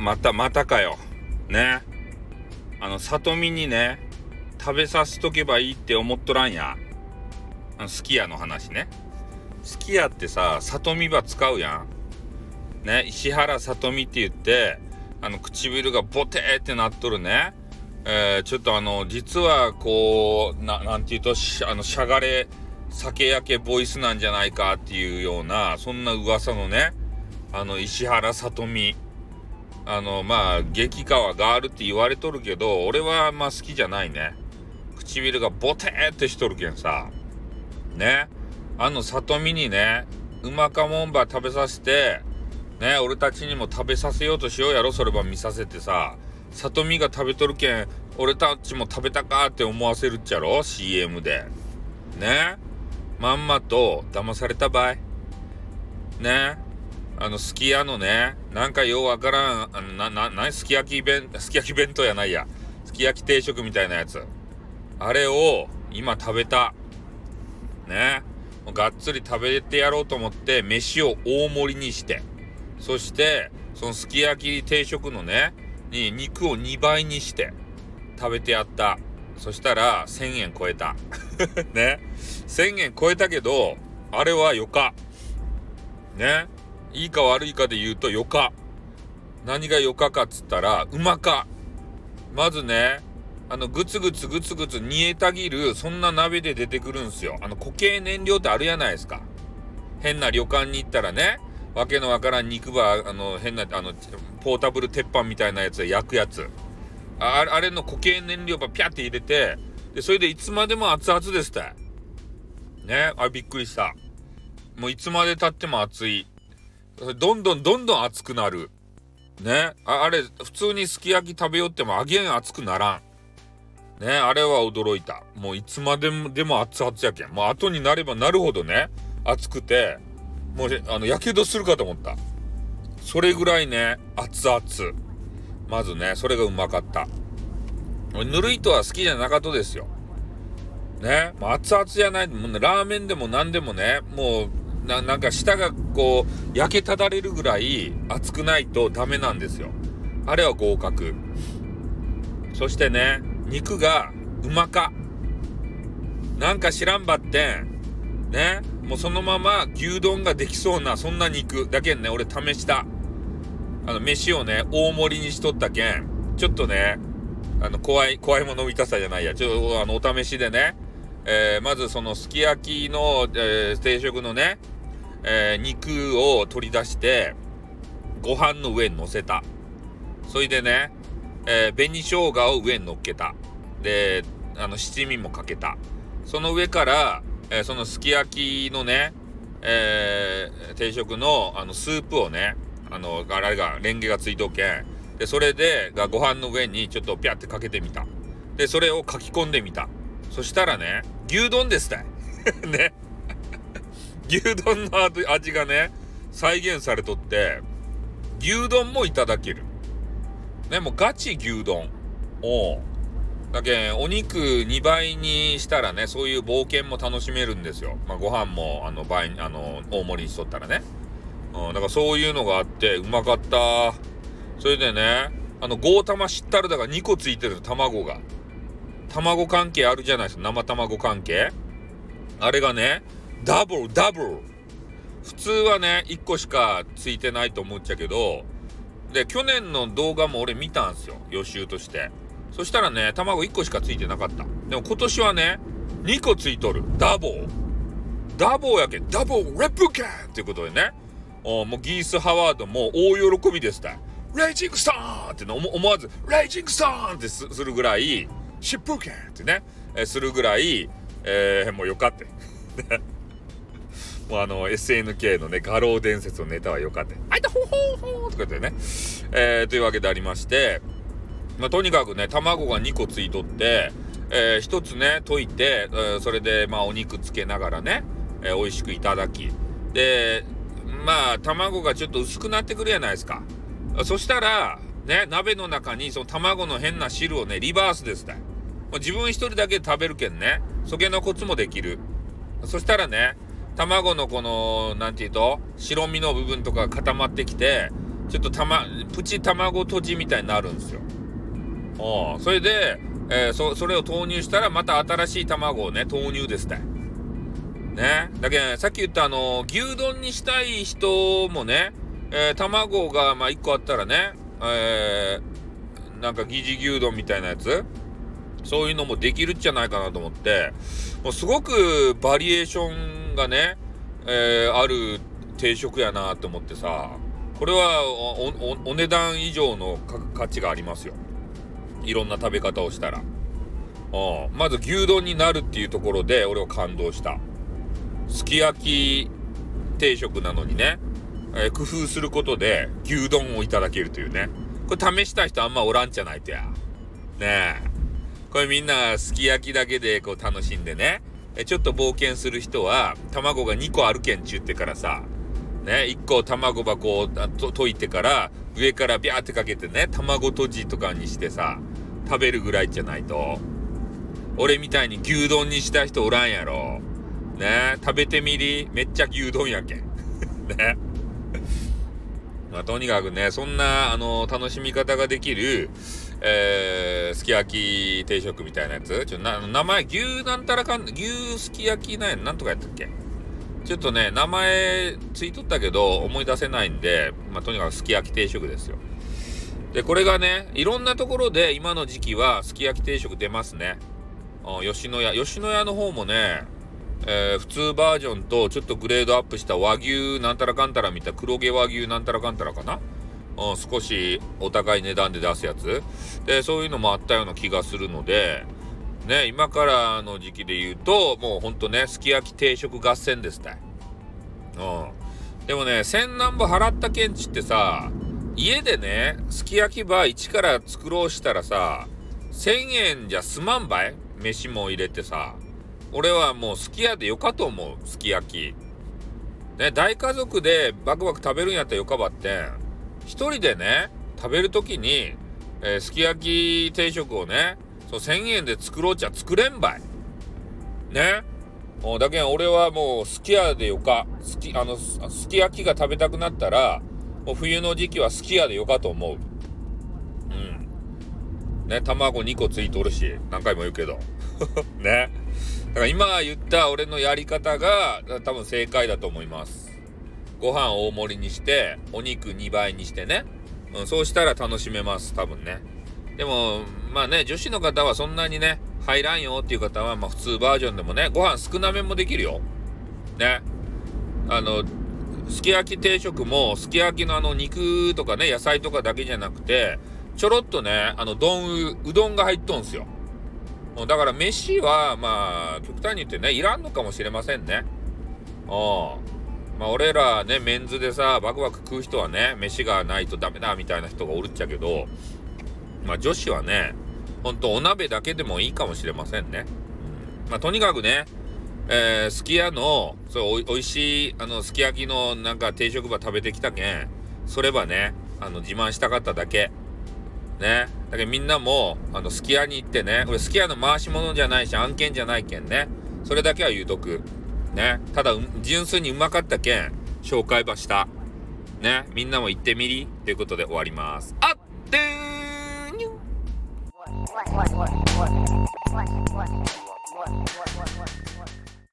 またまたかよ。ね。あの里見にね食べさせとけばいいって思っとらんや。あのすき家の話ね。すき家ってさ里見ば使うやん。ね石原さとみって言ってあの唇がボテーってなっとるね。えー、ちょっとあの実はこうななんていうとあのしゃがれ酒焼けボイスなんじゃないかっていうようなそんな噂のねあの石原さとみあのまあ激川ガールって言われとるけど俺はまあ好きじゃないね。唇がボテーってしとるけんさ。ね。あの里見にねうまかもんば食べさせてね俺たちにも食べさせようとしようやろそれば見させてさ。里見が食べとるけん俺たちも食べたかって思わせるっちゃろ CM で。ね。まんまと騙された場合ね。あのすき家のねなんかようわからんあのなななすき焼き弁すき焼き弁当やないや。すき焼き定食みたいなやつ。あれを今食べた。ね。がっつり食べてやろうと思って飯を大盛りにして。そしてそのすき焼き定食のねに肉を2倍にして食べてやった。そしたら1000円超えた。ね。1000円超えたけどあれはよか。ね。いいか悪いかで言うとよか何がよかかっつったらうまか。まずねあのグツグツグツグツ煮えたぎるそんな鍋で出てくるんすよ。あの固形燃料ってあるやないですか。変な旅館に行ったらねわけのわからん肉ばあの変なあのポータブル鉄板みたいなやつで焼くやつ。ああれの固形燃料ばピャって入れてでそれでいつまでも熱々ですって。ねあれびっくりした。もういつまでたっても熱い。どんどんどんどん熱くなる。ね。あれ普通にすき焼き食べよっても揚げん熱くならん。ね。あれは驚いた。もういつまでもでも熱々やけん。もう後になればなるほどね。熱くて。もうあのやけどするかと思った。それぐらいね熱々。まずねそれがうまかった。ぬるいとは好きじゃなかったですよ。ね、熱々じゃない。もう、ラーメンでも何でもね。もうななんか舌がこう焼けただれるぐらい熱くないとダメなんですよ。あれは合格。そしてね肉がうまか。なんか知らんばってん。ねもうそのまま牛丼ができそうなそんな肉だけんね俺試した。あの飯をね大盛りにしとったけん。ちょっとねあの怖い怖いもの見たさじゃないや。ちょっとあのお試しでね、えー、まずそのすき焼きの、えー、定食のね、えー、肉を取り出してご飯の上に乗せたそれでね、え紅生姜を上に乗っけたであの七味もかけたその上からえー、そのすき焼きのね、えー、定食のあのスープをね、あの、あれが、レンゲがついとけん。で、それで、がご飯の上にちょっとピャってかけてみた。で、それを書き込んでみた。そしたらね、牛丼ですたい。ね。牛丼の味がね、再現されとって、牛丼もいただける。ね、もうガチ牛丼。おうだけお肉2倍にしたらねそういう冒険も楽しめるんですよ、まあ、ご飯もあの倍あの大盛りにしとったらね、うん、だからそういうのがあってうまかった。それでねあのゴー玉知ったるだが2個ついてる卵が。卵関係あるじゃないですか。生卵関係。あれがねダブルダブル普通はね1個しかついてないと思っちゃうけどで去年の動画も俺見たんすよ予習としてそしたらね、卵1個しかついてなかった。でも今年はね、2個ついとる。ダボー。ダボーやけ、ダボーレプケンっていうことでね、おもうギース・ハワードも大喜びですたレイジングストーンって思わず、レイジングストーンってするぐらい、シップケンってね、えするぐらい、えー、もうよかって。あの SNK のね、画廊伝説のネタはよかって。あいたほほほーとか言ってね。えー、というわけでありまして、まあ、とにかくね、卵が2個ついとって、えー、1つね、溶いて、えー、それで、まあ、お肉つけながらね、えー、美味しくいただき。で、まあ、卵がちょっと薄くなってくるじゃないですか。そしたら、ね、鍋の中にその卵の変な汁をね、リバースですね。自分一人だけ食べるけんね、そげのコツもできる。そしたらね、卵のこの、なんていうと、白身の部分とか固まってきて、ちょっとたま、プチ卵とじみたいになるんですよ。おそれで、えー、そ、それを投入したらまた新しい卵をね、投入ですって。ね。だけど、さっき言ったあの、牛丼にしたい人もね、えー、卵がまあ1個あったらね、えー、なんか疑似牛丼みたいなやつそういうのもできるんじゃないかなと思って、もうすごくバリエーションがね、えー、ある定食やなと思ってさ、これはお値段以上の価値がありますよ。いろんな食べ方をしたら。うん、まず牛丼になるっていうところで俺は感動した。すき焼き定食なのにね、えー、工夫することで牛丼をいただけるというね。これ試した人あんまおらんじゃないとや。ねえ。これみんなすき焼きだけでこう楽しんでね。えちょっと冒険する人は卵が2個あるけんちゅってからさ、ね、1個卵箱を溶いてから上からビャーってかけてね、卵とじとかにしてさ、食べるぐらいじゃないと。俺みたいに牛丼にした人おらんやろ。ね食べてみりめっちゃ牛丼やけん。ねまあ、とにかくね、そんな、あの、楽しみ方ができる、えー、すき焼き定食みたいなやつ？ちょ、な、名前、牛なんたらかん、牛すき焼きなんや、なんとかやったっけ？ちょっとね、名前ついとったけど、思い出せないんで、まあ、とにかくすき焼き定食ですよ。で、これがね、いろんなところで今の時期はすき焼き定食出ますね。吉野家。吉野家の方もね、えー、普通バージョンとちょっとグレードアップした和牛なんたらかんたら見たい黒毛和牛なんたらかんたらかな、うん、少しお高い値段で出すやつ。でそういうのもあったような気がするのでね今からの時期で言うともうほんとねすき焼き定食合戦ですねうん。でもね千何歩払ったけんちってさ家でねすき焼き場一から作ろうしたらさ1000円じゃ済まんばい？飯も入れてさ。俺はもうすき家でよかと思うすき焼き。ね大家族でバクバク食べるんやったらよかばってん。一人でね食べる時に、えー、すき焼き定食をねそう1000円で作ろうちゃ作れんばい。ね。だけど俺はもうすき家でよかすきあのすき焼きが食べたくなったらもう冬の時期はすき家でよかと思う。うん。ね卵2個ついとるし何回も言うけど。ね。だから今言った俺のやり方が多分正解だと思います。ご飯大盛りにして、お肉2倍にしてね。うん、そうしたら楽しめます、多分ね。でも、まあね、女子の方はそんなにね、入らんよっていう方は、まあ普通バージョンでもね、ご飯少なめもできるよ。ね。あの、すき焼き定食も、すき焼きのあの肉とかね、野菜とかだけじゃなくて、ちょろっとね、あの、丼、うどんが入っとんすよ。だから飯は、まあ、極端に言ってね、いらんのかもしれませんね。うん。まあ、俺らね、メンズでさ、バクバク食う人はね、飯がないとダメだみたいな人がおるっちゃけど、まあ、女子はね、ほんとお鍋だけでもいいかもしれませんね。うん、まあ、とにかくね、えー、すき家の、そうお、いしい、あの、すき焼きのなんか定食場食べてきたけん、そればね、あの、自慢したかっただけ。ね。だけどみんなも、あの、すき家に行ってね、俺すき家の回し物じゃないし、案件じゃないけんね。それだけは言うとく。ね。ただ、純粋にうまかったけん、紹介ばした。ね。みんなも行ってみりということで終わります。あってーにゅ what, what, what, what, what, what, what, what, what, what, what, what. what.